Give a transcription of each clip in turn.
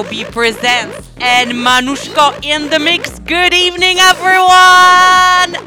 B presents and Manushka in the mix. Good evening, everyone!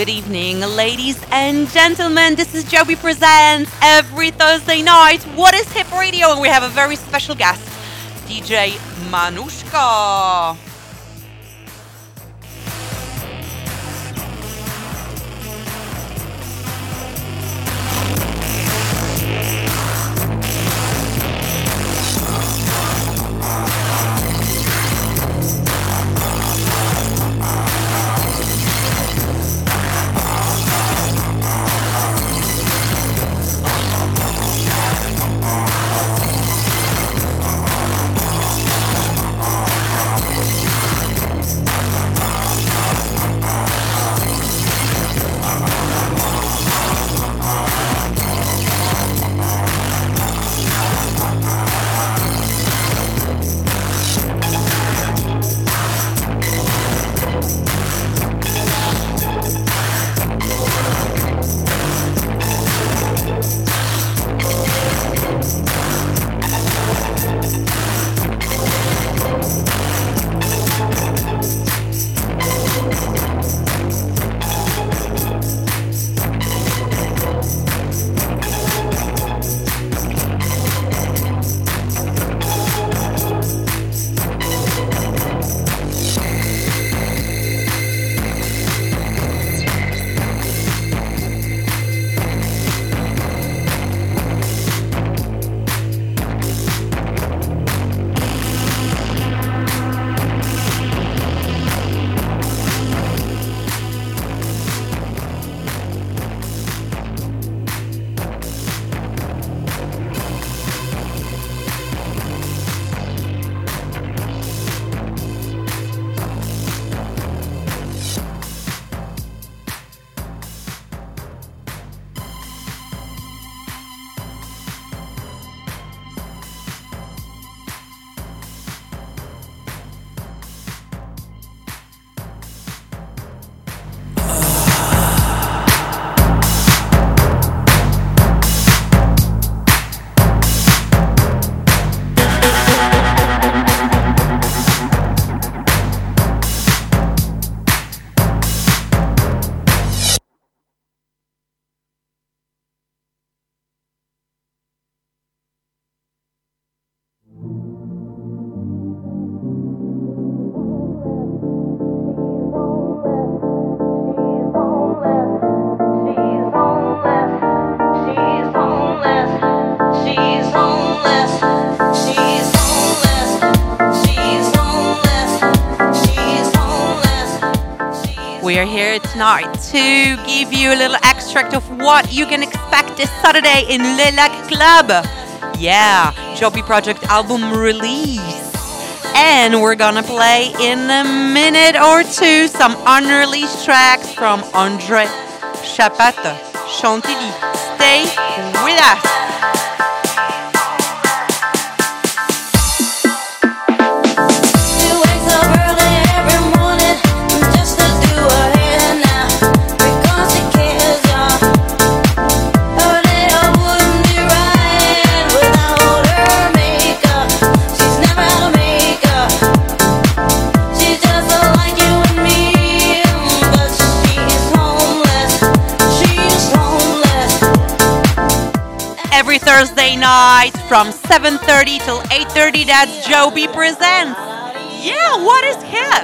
Good evening, ladies and gentlemen. This is Jobee Presents every Thursday night. What is Hip Radio? And we have a very special guest, DJ Manushka. Tonight to give you a little extract of what you can expect this Saturday in Le Lac Club. Yeah, Jobee Project album release. And we're gonna play in a minute or two some unreleased tracks from Andre Chapata Chantilly. Stay with us. Thursday night from 7.30 till 8.30. That's Jobee Presents. Yeah, what is hip?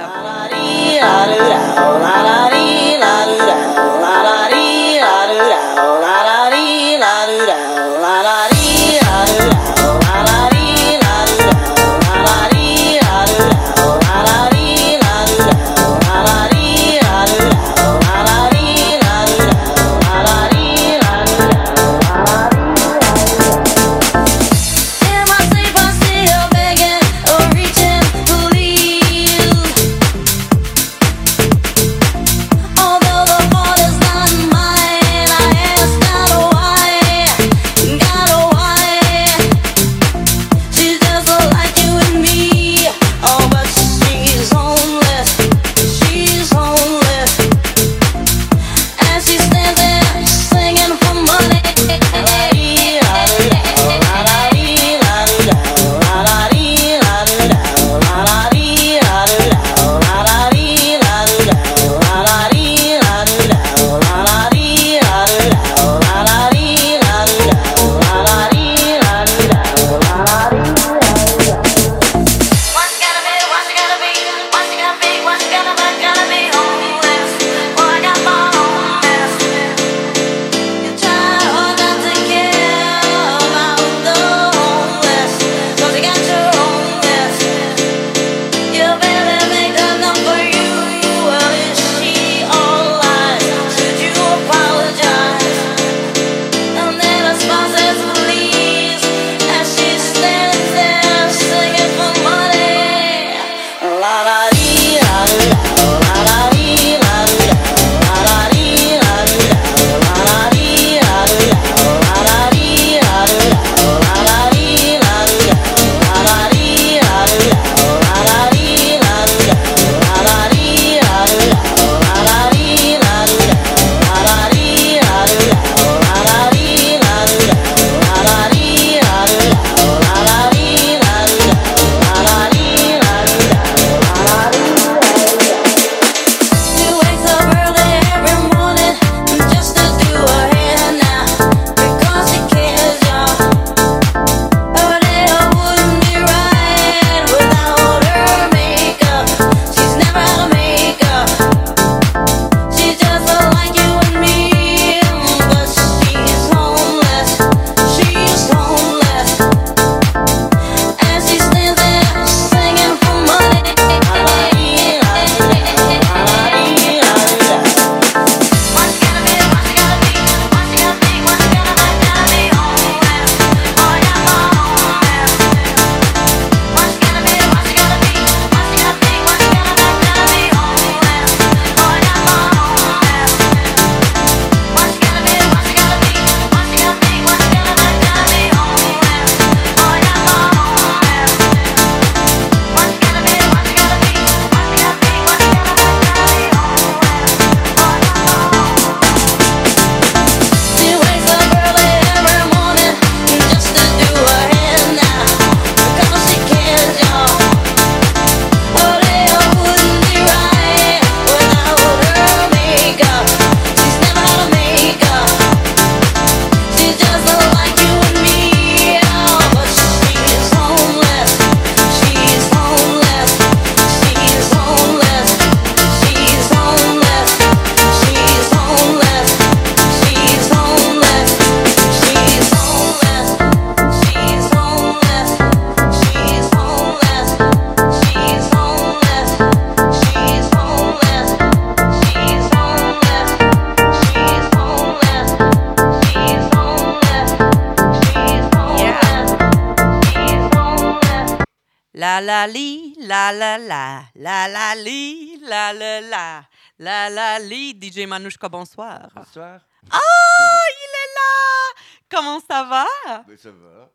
La la li, la la la, la la li, la la la, la la li. DJ Manouchka, bonsoir. Bonsoir. Oh, il est là Comment ça va? Ben, ça va.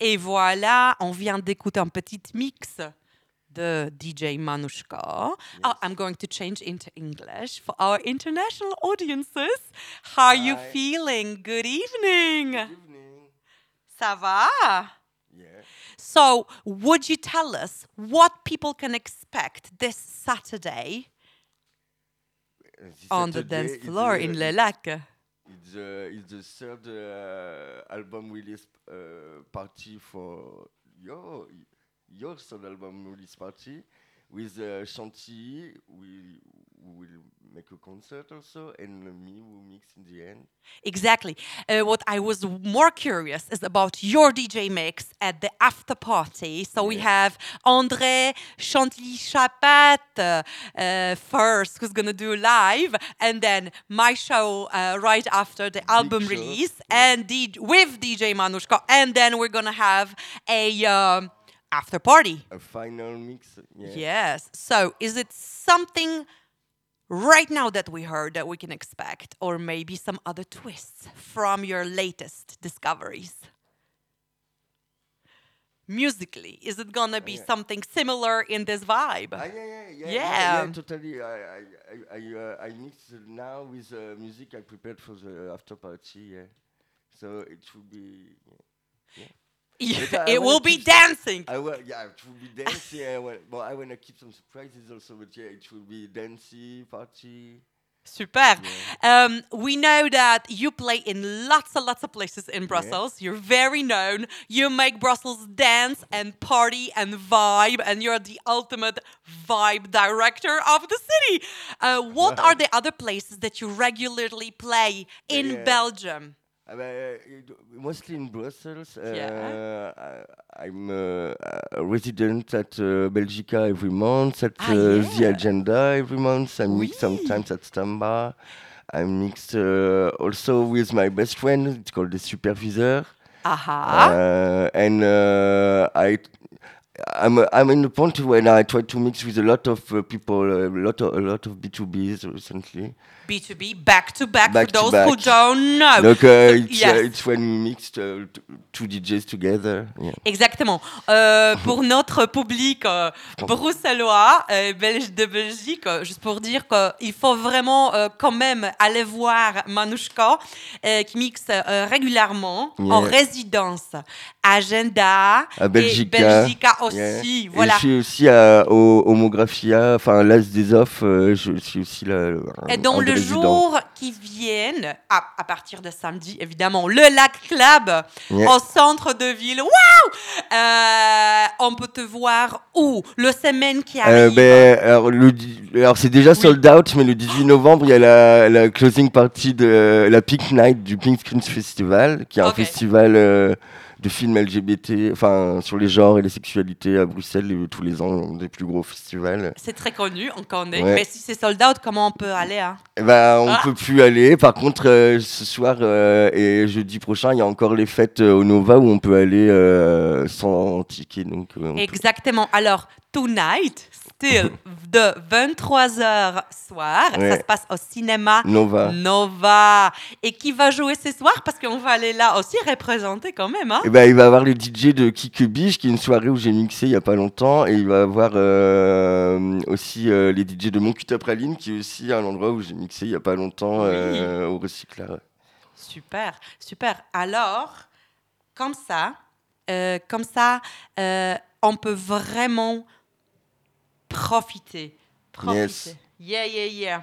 Et voilà, on vient d'écouter un petit mix de DJ Manushka. Oh, I'm going to change into English for our international audiences. How are you feeling? Good evening. Good evening. Ça va? So, would you tell us what people can expect this Saturday this on the dance floor in Le Lac? It's, uh, it's the third uh, album release uh, party for your your third album release party with uh, Chantilly. We will make a concert also, and me will mix in the end. Exactly. Uh, what I was more curious is about your DJ mix at the after party. So we have André Chantilly Chapat uh, uh, first, who's going to do live, and then my show uh, right after the album show, release, yeah. and D- with DJ Manushka, and then we're going to have a um, after party. A final mix. Yeah. Yes. So is it something right now that we heard that we can expect, or maybe some other twists from your latest discoveries? Musically, is it gonna be Yeah. something similar in this vibe? Ah, yeah, yeah, yeah, Yeah. yeah, totally. I, I, I, I, uh, I mix now with uh, music I prepared for the after party. Yeah, so it should be. Yeah, I it will be dancing. I will, yeah, it will be dancing. I wa- well, I want to keep some surprises also, but yeah, it will be dancing party. Super. Um, we know that you play in lots and lots of places in Brussels. You're very known. You make Brussels dance and party and vibe, and you're the ultimate vibe director of the city. Uh, what Wow. are the other places that you regularly play in Yeah. Belgium? Uh, uh, mostly in Brussels. Uh, Yeah. I, I'm uh, a resident at uh, Belgica every month, at Ah, uh, yeah. The Agenda every month. I mix Oui. sometimes at Stamba. I mix uh, also with my best friend. It's called the Supervisor. Aha. Uh, and uh, I, I'm uh, I'm in the point when I try to mix with a lot of uh, people, a lot of a lot of B2Bs recently. B2B, back to back, Back for those who back. don't know. Donc uh, it's, yes. uh, it's when we mixed uh, two DJs together. Yeah. Exactement. Euh, pour notre public euh, bruxellois, euh, belge de Belgique, euh, juste pour dire qu'il faut vraiment quand même aller voir Manushka, qui mixe régulièrement en résidence. Agenda À et Belgica. Yeah. Et je suis aussi à au, Homographia, enfin l'As des Offs, euh, je suis aussi là. un- Et dans le jour qui viennent, à, à partir de samedi, évidemment, le Lac Club Yeah. au centre de ville. Waouh Euh, On peut te voir où? Le semaine qui Euh, arrive? ben, alors, c'est déjà sold out, mais le 18 novembre, il y a la, la closing party de la Pink Night du Pink Screens Festival, qui est un festival euh, de films LGBT, enfin sur les genres et les sexualités à Bruxelles, et tous les ans, des plus gros festivals. C'est très connu, on connaît. Ouais. Mais si c'est sold out, comment on peut aller hein? Ben, on Ah. peut plus aller. Par contre, euh, ce soir euh, et jeudi prochain, il y a encore les fêtes euh, au Nova où on peut aller sans ticket. Donc, peut- Exactement. Alors, tonight, de 23h soir, ça se passe au cinéma Nova. Nova. Et qui va jouer ce soir? Parce qu'on va aller là aussi représenter quand même. Hein Et ben, il va y avoir le DJ de Kikebich, qui est une soirée où j'ai mixé il y a pas longtemps, et il va y avoir euh, aussi euh, les DJ de Mon Praline, qui est aussi un endroit où j'ai mixé il y a pas longtemps euh, au recyclage. Super, super. Alors, comme ça, comme ça, on peut vraiment Profiter. Yes. Yeah, yeah, yeah.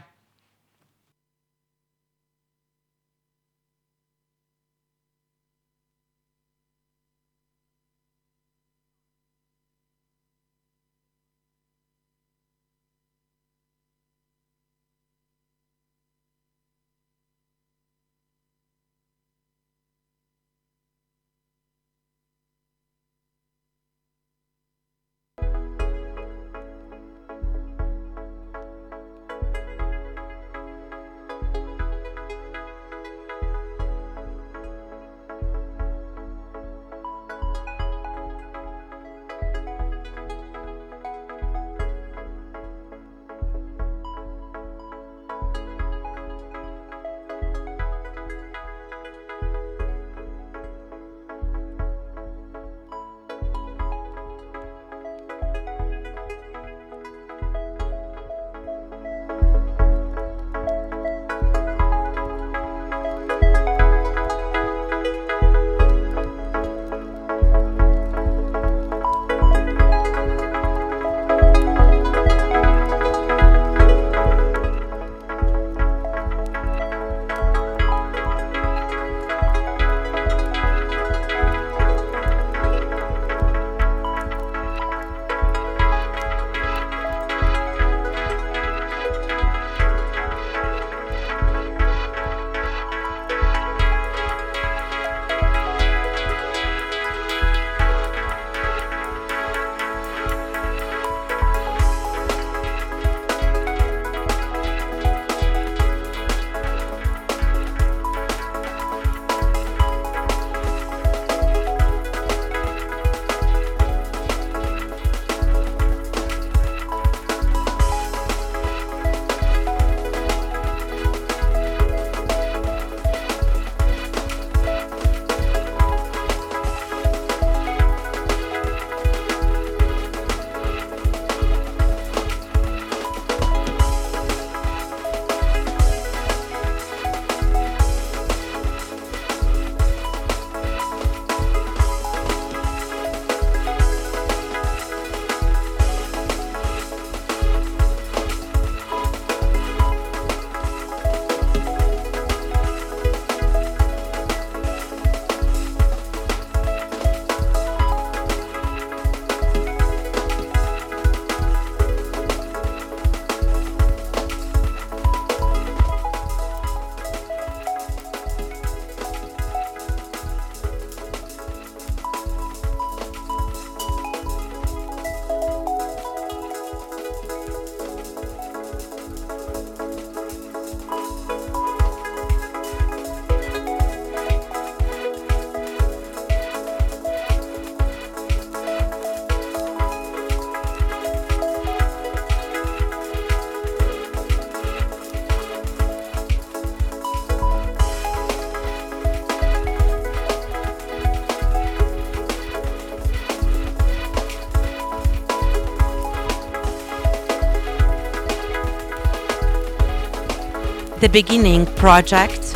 The Beginning Project.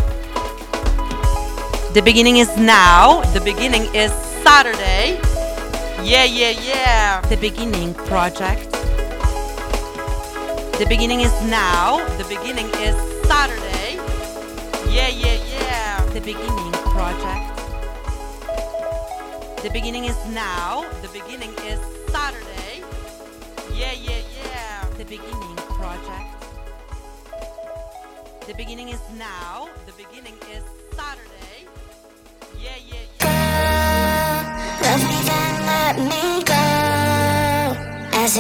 The beginning is now. The beginning is Saturday. Yeah, yeah, yeah. The Beginning Project. The beginning is now. The beginning is Saturday. Yeah, yeah, yeah. The Beginning Project. The beginning is now. The beginning is Saturday. Yeah, yeah, yeah. The Beginning Project. Beginning is now. The beginning is Saturday. Yeah, yeah, yeah. Love me then let me go As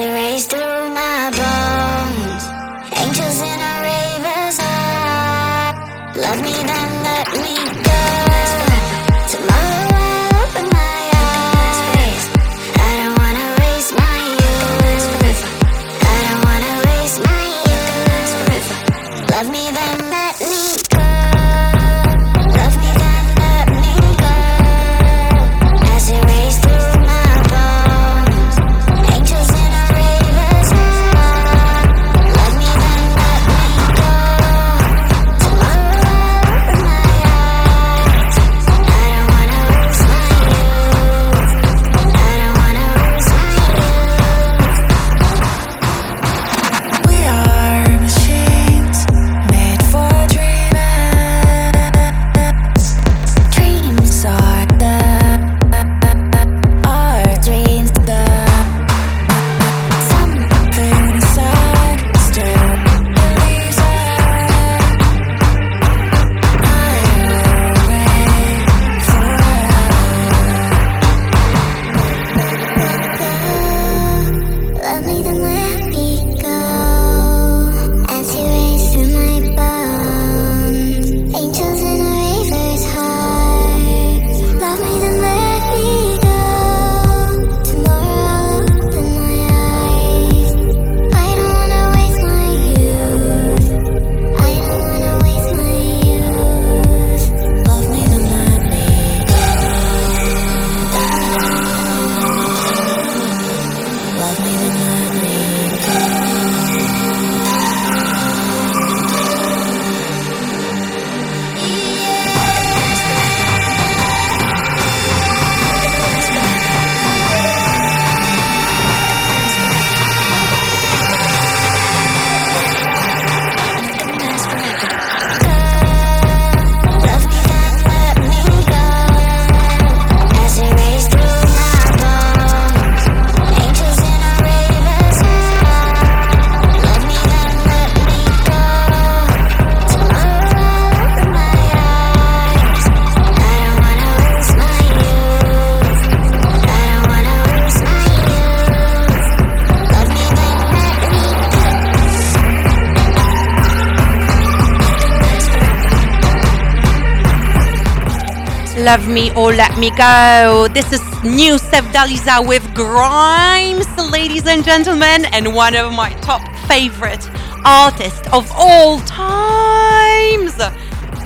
Love Me or Let Me Go. This is new Sevdaliza with Grimes, ladies and gentlemen, and one of my top favorite artists of all times.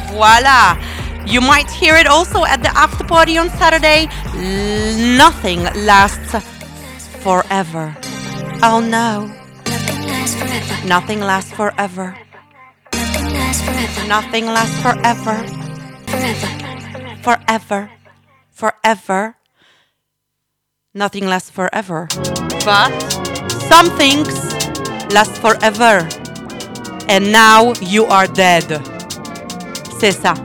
Voila. You might hear it also at the after party on Saturday. Nothing lasts forever. Oh no, Nothing lasts forever. nothing lasts forever. Nothing lasts forever. Nothing lasts forever. Forever. forever. Nothing lasts forever. But some things last forever. And now you are dead. C'est ça.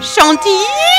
Chantilly!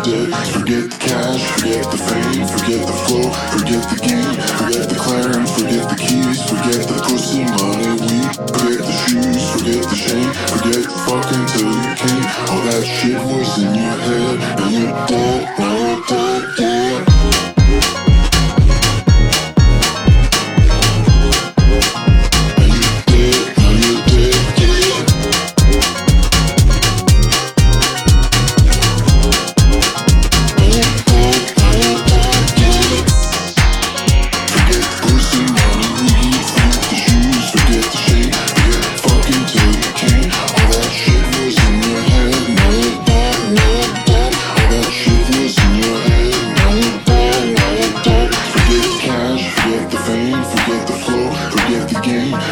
Dead, now. Forget the cash, forget the fame, forget the flow, forget the game, forget the clarence, forget the keys, forget the pussy, money, weed, forget the shoes, forget the shame, forget fucking till you can't. All that shit was in your head, now you're dead, now you're dead, yeah. 一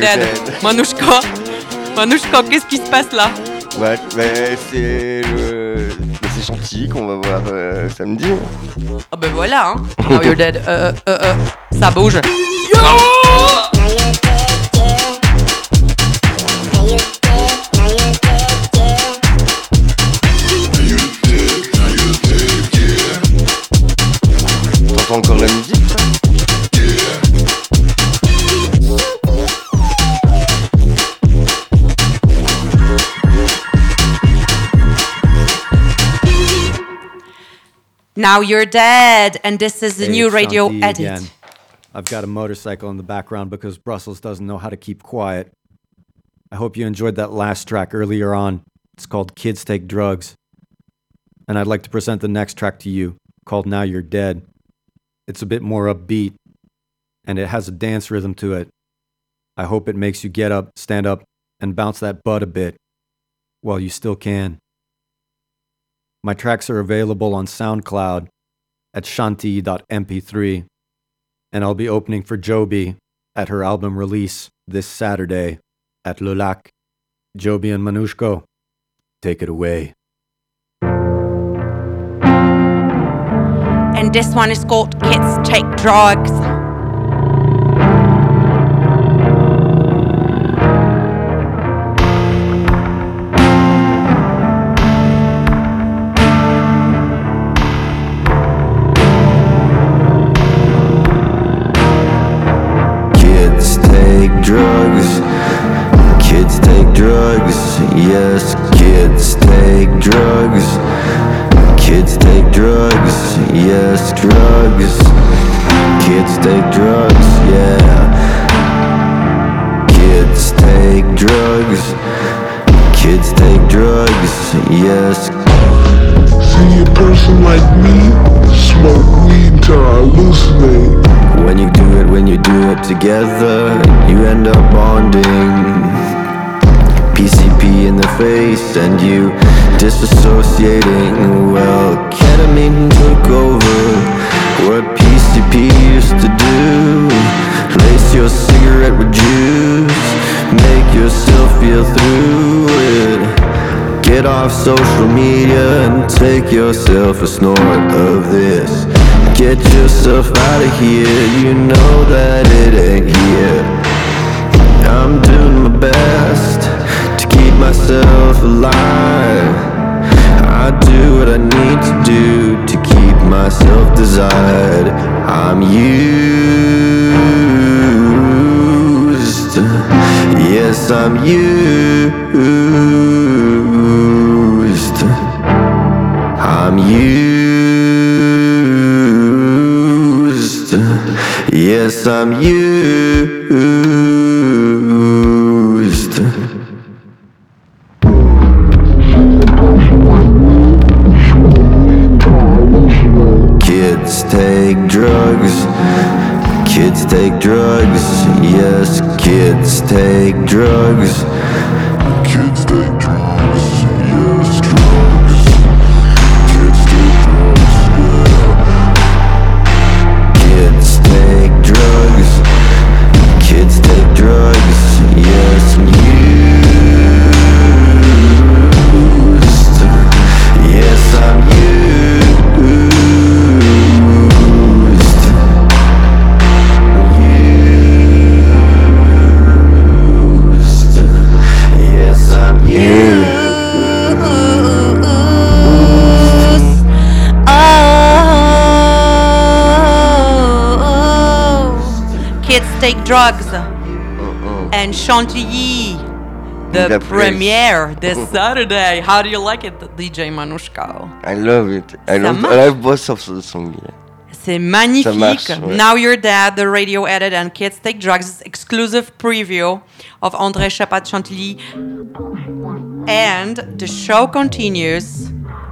dead. Manouchka. Manouchka, qu'est-ce qui se passe là Ouais, mais c'est le... c'est Chantilly qu'on va voir euh, samedi. Ah ben voilà, hein. Now you're dead? Euh, euh, euh, euh. Ça bouge. Now Now you're dead. And this is the new radio edit. again. I've got a motorcycle in the background because Brussels doesn't know how to keep quiet. I hope you enjoyed that last track earlier on. It's called Kids Take Drugs. And I'd like to present the next track to you called Now You're Dead. It's a bit more upbeat and it has a dance rhythm to it. I hope it makes you get up, stand up, and bounce that butt a bit while you still can. My tracks are available on SoundCloud at shanti.mp3, and I'll be opening for Jobee at her album release this Saturday at Lulac. Jobee and Manushko, take it away. And this one is called Kids Take Drugs. Together, you end up bonding. PCP in the face and you disassociating. Well, ketamine took over what PCP used to do. Lace your cigarette with juice, make yourself feel through it. Get off social media and take yourself a snort of this. Get yourself out of here, you know that it ain't here. I'm doing my best to keep myself alive. I do what I need to do to keep myself desired. I'm used. Yes, I'm used. Yes, I'm Drugs Uh-uh. and Chantilly. The, The premiere this Saturday. How do you like it, DJ Manushka? I love it. I love. I love both of the songs. yeah. C'est magnifique. marche, ouais. Now You're Dead, the radio edit, and Kids Take Drugs exclusive preview of André Chapat Chantilly. And the show continues.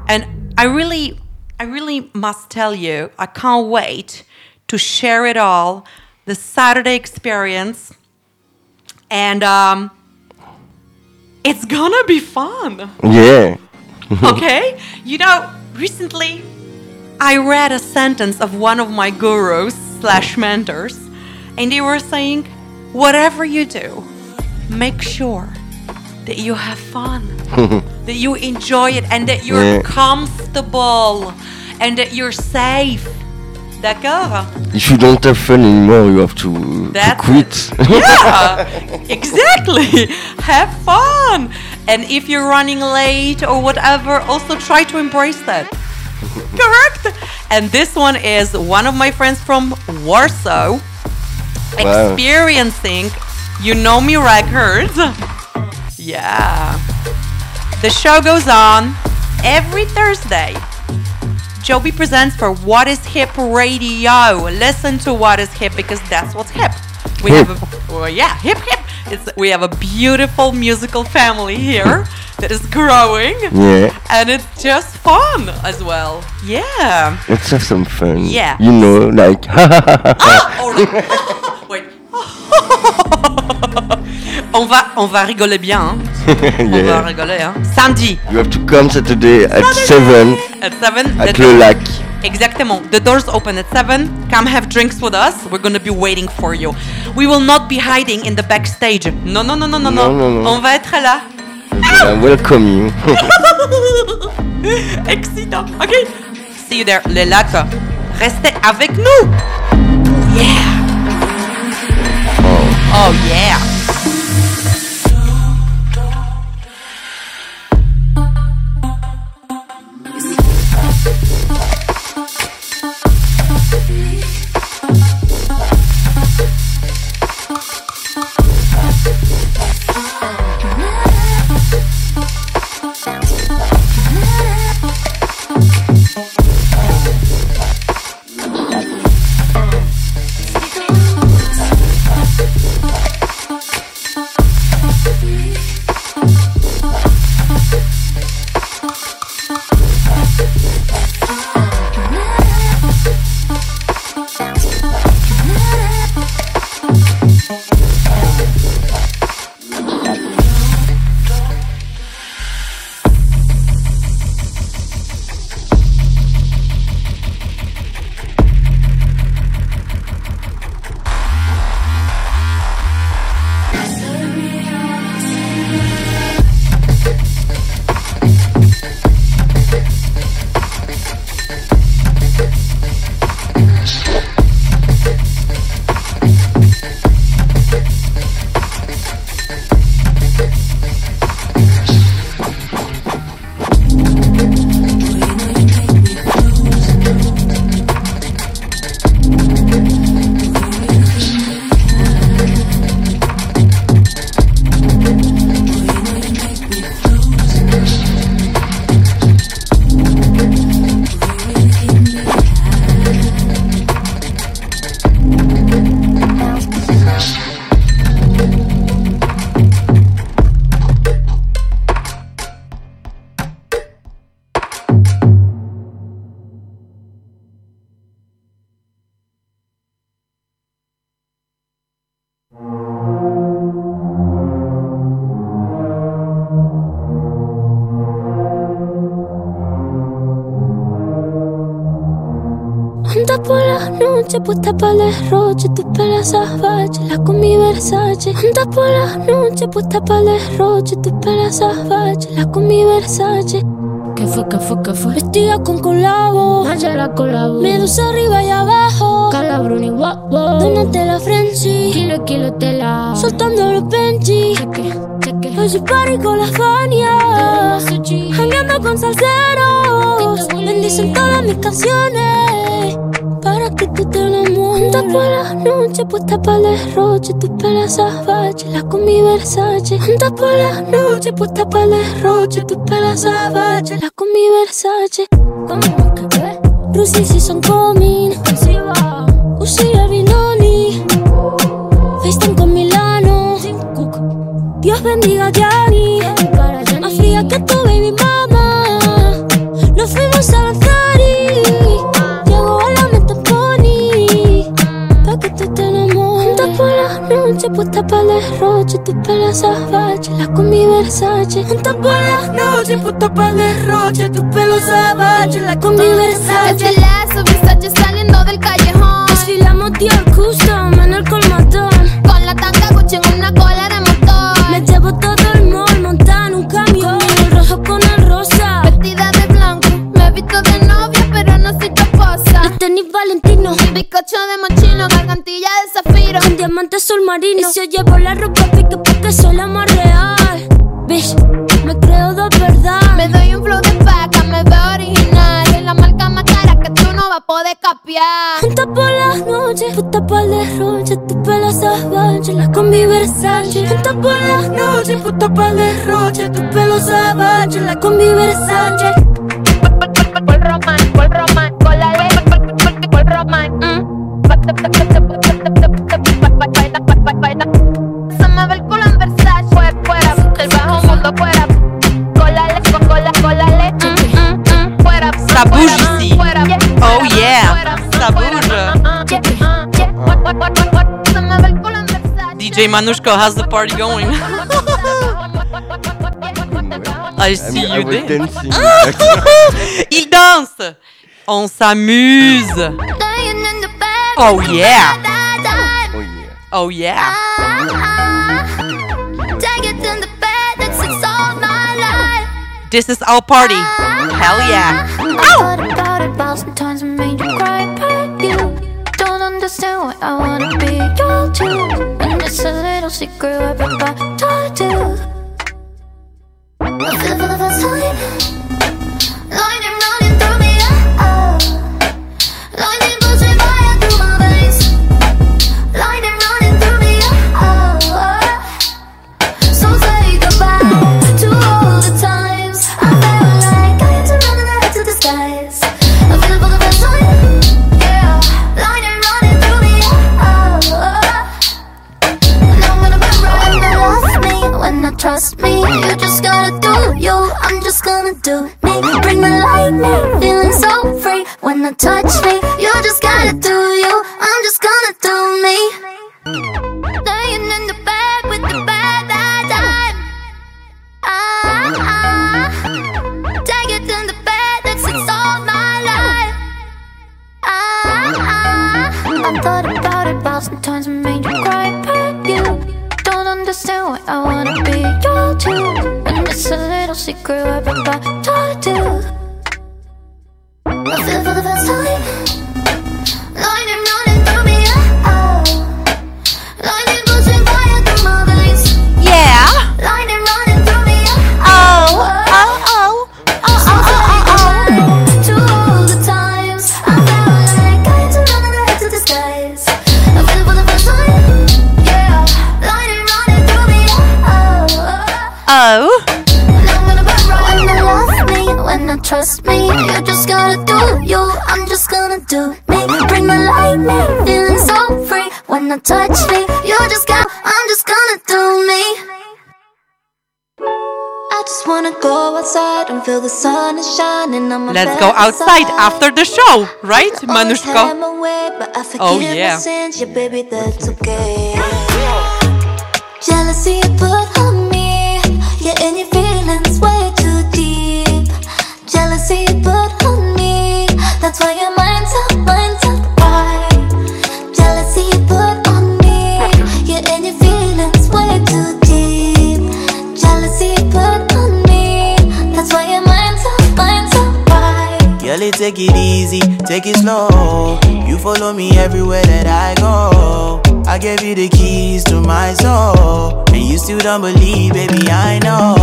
And I really, I really must tell you, I can't wait to share it all. The Saturday experience. And um, it's gonna be fun Yeah. okay? You know, recently I read a sentence of one of my gurus slash mentors, and they were saying, whatever you do, make sure that you have fun, that you enjoy it, and that you're Yeah. comfortable, and that you're safe. D'accord? If you don't have fun anymore, you have to, to quit. Yeah, exactly. Have fun. And if you're running late or whatever, also try to embrace that. Correct? And this one is one of my friends from Warsaw Wow. experiencing You Know Me Records. Yeah. The show goes on every Thursday. Jobee presents for What is Hip Radio. Listen to What is Hip because that's what's hip. We Hip. have a well, yeah, hip hip. It's we have a beautiful musical family here that is growing yeah. and it's just fun as well. Yeah. Let's have some fun. Yeah. You know, like, Oh, on va on va rigoler bien. hein. On va yeah. rigoler hein. Samedi You have to come Saturday at 7 at 7 at Le Lac. Exactement. The doors open at 7. Come have drinks with us. We're gonna be waiting for you. We will not be hiding in the backstage. No, no, no, no, no, Non, non, non. On va être là. I welcome you. Excitant. Ok. See you there. Les lacs. Restez avec nous. Yeah. Oh yeah. Noche, puesta para el derroche, tu pela salvaje, la con mi Versace. Anda por la noche, puesta para el derroche, tu pela salvaje, la con mi Versace. ¿Qué fue, qué fue, qué fue? Vestida con colabo, la colabo. medusa arriba y abajo. Calabruni, guapo. Donate la frenzy, Kilo, kilo, tela. soltando los Benji. Cheque, cheque. Hoy party con la Fania, jangueando con salseros. Bendicen todas mis canciones, que tú te enamores. Anda por la noche, puesta para el derroche, tus pelas salvajes, la con mi Versace. Anda por la noche, puesta para el derroche, tus pelas salvajes, la con mi Versace. Como que ve, Rusi si son coming, Usi Vinoni, FaceTime con Milano, Dios bendiga a Gianni, noche, puesta para el derroche, tus pelas salvajes, la con mi Versace. Anda por la noche, puesta para el derroche, tus pelos salvajes, la con mi Versace. Este lazo, Versace saliendo del callejón. Desfilamos Dior Custom en el colmatón. Con la tanga Gucci en una cola de motor. Me llevo todo el mall, montada en un camión. El rojo con el rosa. Vestida de blanco, me he visto de novia, pero no soy tu esposa. Los tenis Valentino. Bizcocho de mochino, gargantilla de zafiro. Con diamantes sol marino. Y si yo llevo la ropa pique porque soy la más real. Bitch, me creo de verdad. Me doy un flow de paca, me veo original. Es la marca más cara que tú no vas a poder capiar. Anda por las noches, puta para el derroche, tu pelo salvaje, la con mi Versace. Anda por las noches, puta para el derroche, tu pelo salvaje, la con mi Versace. Por román, por román, con la ley, por román. Versace. DJ Manushka has the party going. I see I you was there. dancing. Il danse. On s'amuse. Lying in the bed, Oh yeah. oh yeah. Oh yeah. Ah, take it in the bed, that's it's all my life. This is our party. Hell yeah. Ah. I little secret everybody do. I feel it for the first time. I touch me. You just gotta do you, I'm just gonna do me. Laying in the bed with the bad time. Ah, ah. Take it in the bed, that's it's all my life. Ah, ah. I thought about it about sometimes I made you cry, but you don't understand why I wanna be your too. And it's a little secret everybody do. I Let's go outside after the show, right, Always had Manushka? my way, but I Oh, yeah. sins, yeah, baby, that's. Jealousy you take it easy, take it slow. You follow me everywhere that I go. I gave you the keys to my soul. And you still don't believe, baby, I know.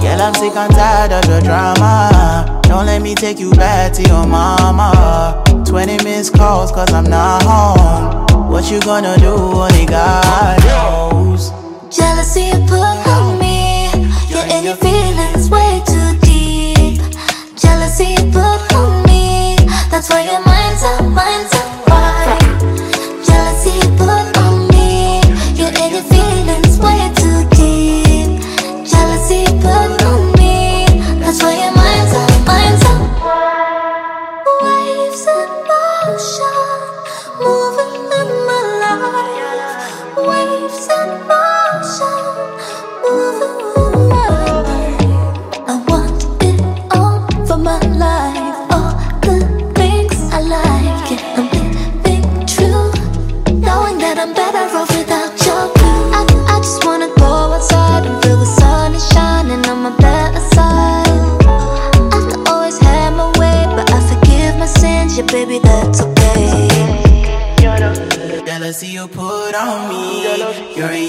Girl, I'm sick and tired of your drama. Don't let me take you back to your mama. 20 missed calls cause I'm not home. What you gonna do? Only God knows. Jealousy you put on me. You're in your feelings way too deep. Jealousy put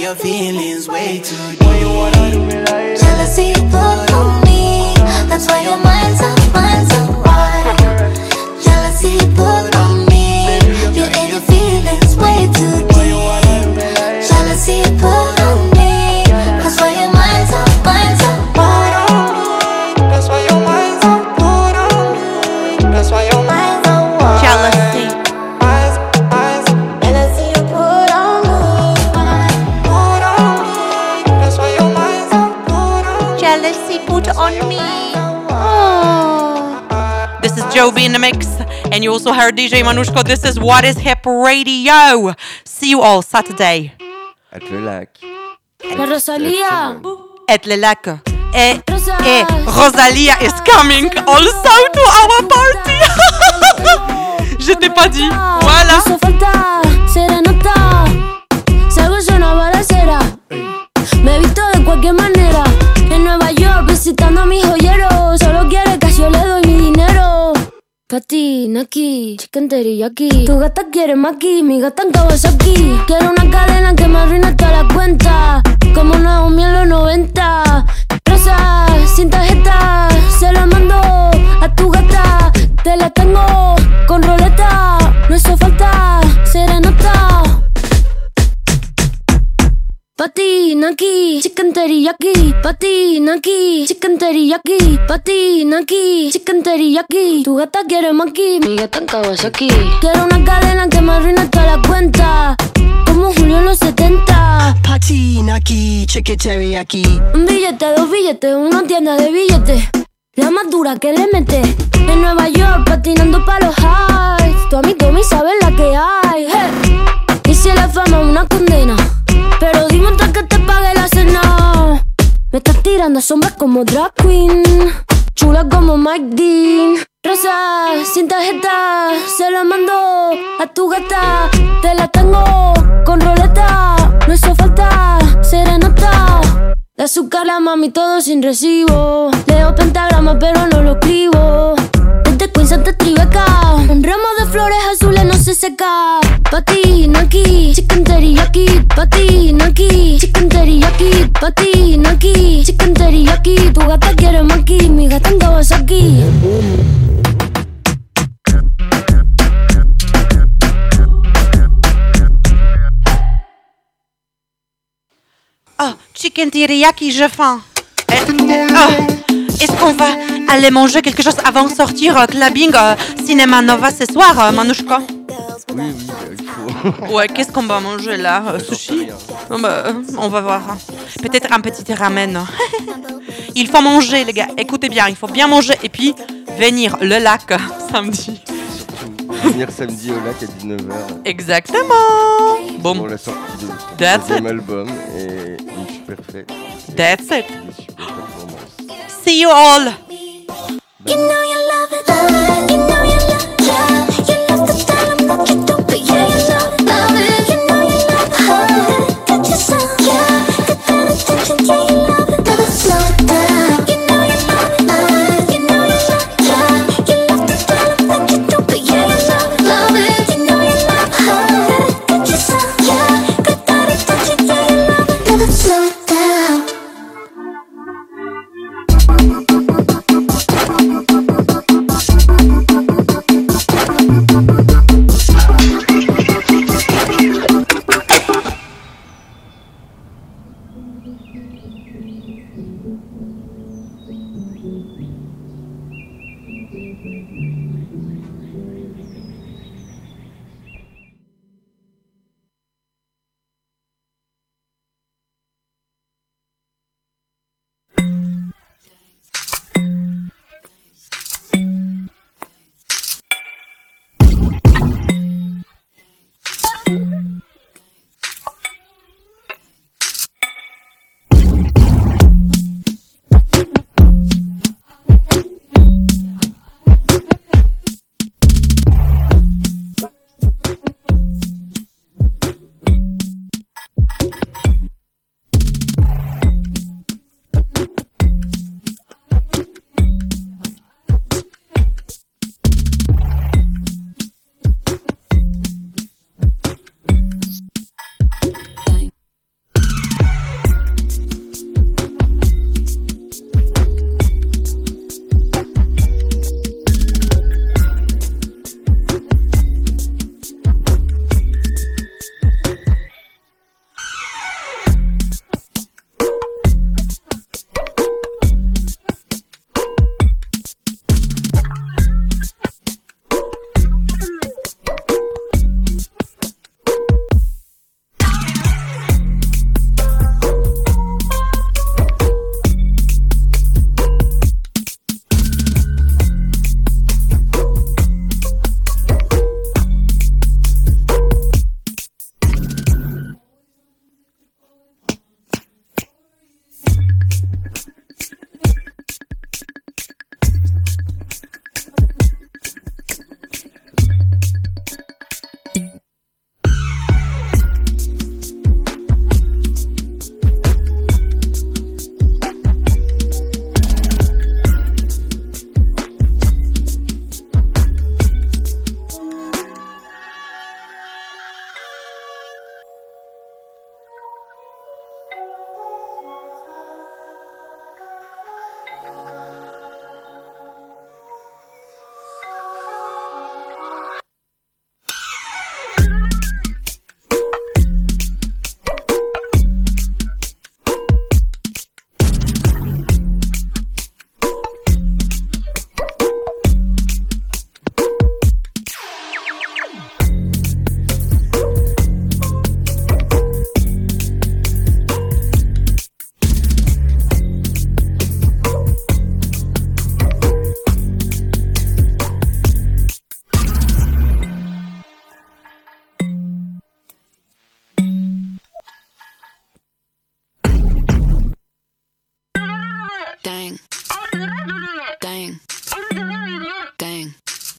your feelings DJ Manushko. This is What is Hip Radio. See you all Saturday At le lac. La Rosalía. at Le Lac. Et, et Rosalia is coming also to our party. Je t'ai pas dit. Voilà. Hizo falta serenata. Salgo yo una balacera. Me visto de cualquier manera. En Nueva York visitando a mi joyero. Pati, Naki, chicken teriyaki. Tu gata quiere maki, mi gata en Kawasaki. Quiero una cadena que me arruine toda la cuenta. Como Naomi en los 90. Rosa, Chicken teriyaki. Patina aquí, chicken teriyaki. Patina aquí, chicken teriyaki. Tu gata quiere maki, mi gata en Kawasaki. Quiero una cadena que me arruine toda la cuenta. Como Julio en los 70. Patina aquí, chicken teriyaki. Un billete, dos billetes, una tienda de billetes. La más dura que le mete. En Nueva York patinando pa' los highs. Tu amigo Tommy sabes la que hay. Hey. Y si la fama es una condena. Pero dime antes que te pague la cena. Me estás tirando sombras como drag queen. Chula como Mike Dean. Rosa, sin tarjeta, se la mando a tu gata. Te la tengo con roleta. No hizo falta serenata. De azúcar la mami todo sin recibo. Leo pentagrama pero no lo escribo. Desde Queens hasta Tribeca. Un ramo de flores azules no se seca. Patina aquí, chicken teriyaki. Patina aquí, chicken teriyaki. Patina aquí, chicken teriyaki. Tu gata quiere maki, mi gata en Kawasaki. Oh, chicken teriyaki, j'ai faim. Oh, Est-ce qu'on va aller manger quelque chose avant de sortir euh, clubbing euh, cinéma Nova ce soir, euh, Manouchka? Oui, oui, il faut. Ouais, qu'est-ce qu'on va manger là euh, Sushi? Oh, bah, euh, On va voir. Peut-être un petit ramen. il faut manger, les gars. Écoutez bien, il faut bien manger et puis venir le lac samedi. Venir samedi au lac à 19h Exactement. pour Bon, la sortie de son That's deuxième it. album et une super fête. et That's it. Super. See you all. You know you